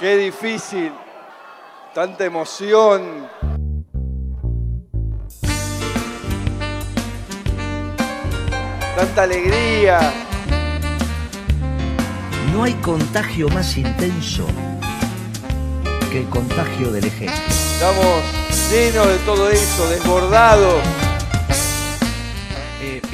Qué difícil. Tanta emoción. Tanta alegría. No hay contagio más intenso que el contagio del ejemplo. Estamos llenos de todo eso, desbordados.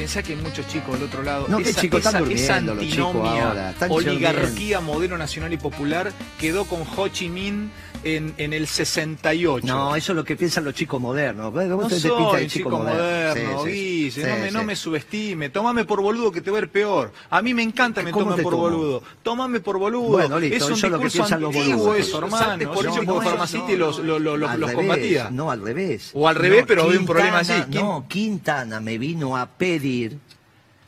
Pensá que hay muchos chicos del otro lado. No, esa, chicos, antinomia, ahora, oligarquía, modelo nacional y popular quedó con Ho Chi Minh en, en el 68. No, eso es lo que piensan los chicos modernos. No te soy pinta de un chico chico moderno, Sí, sí, Guille, sí, no, me, no sí. me subestime, tómame por boludo que te va a ir peor. A mí me encanta me ¿Cómo tomen te por tomo? boludo. Tómame por boludo. Bueno, listo, es un eso es lo que discurso los antiguo eso, hermano. Por eso, no, Farmacity no, los, combatía. No, al revés. O al revés, pero había un problema. ¿Quién- No, Quintana me vino a pedir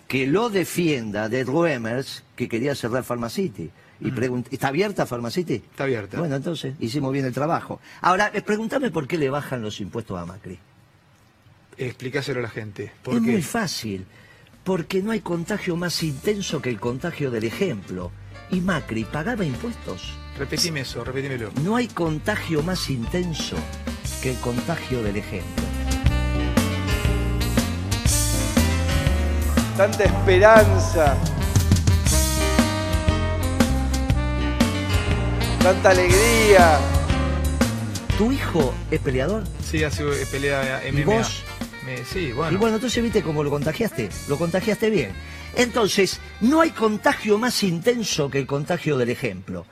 que lo defienda de Ruemers, que quería cerrar Pharmacity. Y pregun- ¿Está abierta Pharmacity? Está abierta. Bueno, entonces hicimos bien el trabajo. Ahora, eh, pregúntame por qué le bajan los impuestos a Macri. Explicáselo a la gente. ¿Por es qué? muy fácil, porque no hay contagio más intenso que el contagio del ejemplo. Y Macri pagaba impuestos. Repetime eso, repetímelo. No hay contagio más intenso que el contagio del ejemplo. Tanta esperanza. Tanta alegría. ¿Tu hijo es peleador? Sí, hace eh, pelea MMA. ¿Y vos? Me- sí, bueno. Y bueno, entonces viste cómo lo contagiaste. Lo contagiaste bien. Entonces, no hay contagio más intenso que el contagio del ejemplo.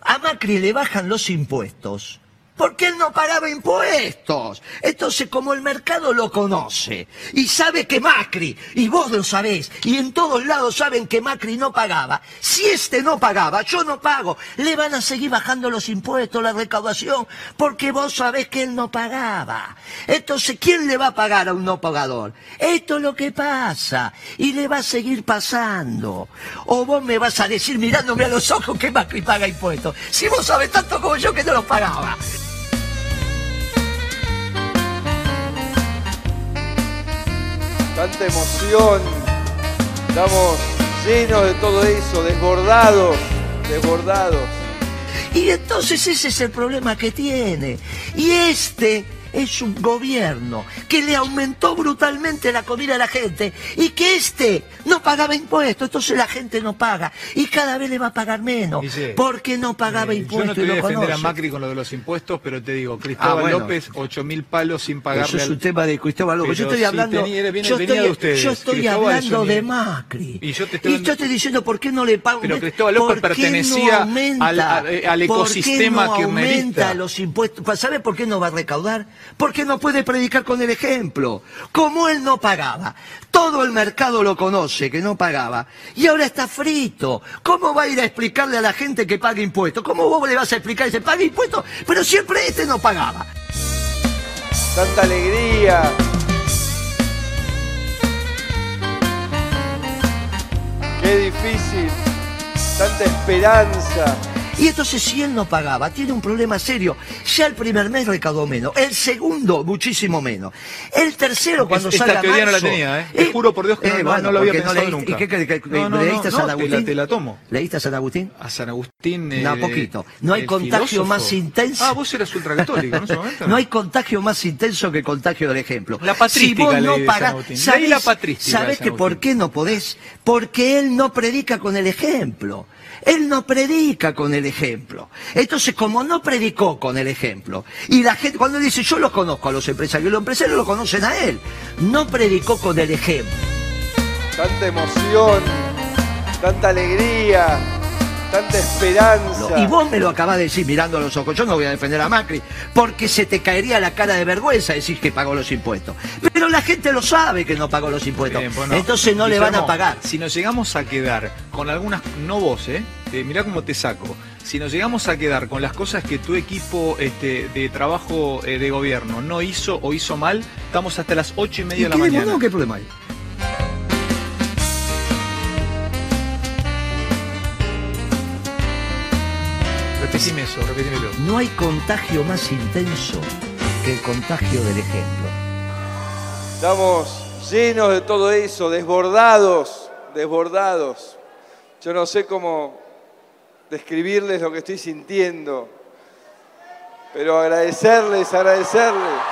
A Macri le bajan los impuestos. Porque él no pagaba impuestos. Entonces, como el mercado lo conoce y sabe que Macri, y vos lo sabés, y en todos lados saben que Macri no pagaba, si este no pagaba, yo no pago, le van a seguir bajando los impuestos, la recaudación, porque vos sabés que él no pagaba. Entonces, ¿quién le va a pagar a un no pagador? Esto es lo que pasa, y le va a seguir pasando. O vos me vas a decir mirándome a los ojos que Macri paga impuestos, si vos sabés tanto como yo que no los pagaba. Tanta emoción. Estamos llenos de todo eso, desbordados, desbordados. Y entonces ese es el problema que tiene. Y este es un gobierno que le aumentó brutalmente la comida a la gente y que este no pagaba impuestos, entonces la gente no paga y cada vez le va a pagar menos porque no pagaba Eh, impuestos Yo no te voy y a defender a. Macri con lo de los impuestos, pero te digo, Cristóbal Ah, bueno. López, ocho mil palos sin pagarle Eso es al- un tema de Cristóbal López. Yo estoy hablando, viene- yo estoy, de ustedes. yo estoy hablando de Macri. Y yo te estoy- estoy diciendo por qué no le pagan. Pero Cristóbal López ¿Por qué pertenecía no aumenta? al- al ecosistema ¿Por qué no kirchnerista? aumenta los impuestos? ¿Sabe por qué no va a recaudar? Porque no puede predicar con el ejemplo. Como él no pagaba, todo el mercado lo conoce que no pagaba y ahora está frito. ¿Cómo va a ir a explicarle a la gente que paga impuestos? ¿Cómo vos le vas a explicar ese paga impuestos? Pero siempre este no pagaba. Tanta alegría. Qué difícil. Tanta esperanza. Y entonces si él no pagaba, tiene un problema serio. Ya el primer mes recaudó menos, el segundo muchísimo menos. El tercero cuando Esta salga teoría no la marzo- tenía, ¿eh? Te juro por Dios que no- no- no lo había pensado nunca. ¿Y qué, qué- qué- No, no, leíste a San te la- Agustín? te la tomo. ¿Leíste a San Agustín? A San Agustín. No, eh, poquito. No hay contagio filósofo. más intenso. Ah, vos eras ultracatólico, ¿no? En ese momento, No hay contagio más intenso que el contagio del ejemplo. La patrística si vos no ¿sabés, la ¿sabés que por qué no podés? Porque él no predica con el ejemplo. Él no predica con el ejemplo. Entonces, como no predicó con el ejemplo, y la gente, cuando dice, yo los conozco a los empresarios, los empresarios lo conocen a él, no predicó con el ejemplo. Tanta emoción. Tanta alegría. Tanta esperanza. Y vos me lo acabás de decir mirando a los ojos. Yo no voy a defender a Macri, porque se te caería la cara de vergüenza decir que pagó los impuestos. Pero la gente lo sabe que no pagó los impuestos. Bien, bueno, Entonces no le van a pagar. Si nos llegamos a quedar con algunas, no vos, ¿eh? Eh, mirá cómo te saco. Si nos llegamos a quedar con las cosas que tu equipo este, de trabajo eh, de gobierno no hizo o hizo mal, estamos hasta las ocho y media de la qué, mañana. no, ¿Qué problema hay? Repetime eso, repetímelo. No hay contagio más intenso que el contagio del ejemplo. Estamos llenos de todo eso, desbordados, desbordados. Yo no sé cómo describirles lo que estoy sintiendo, pero agradecerles, agradecerles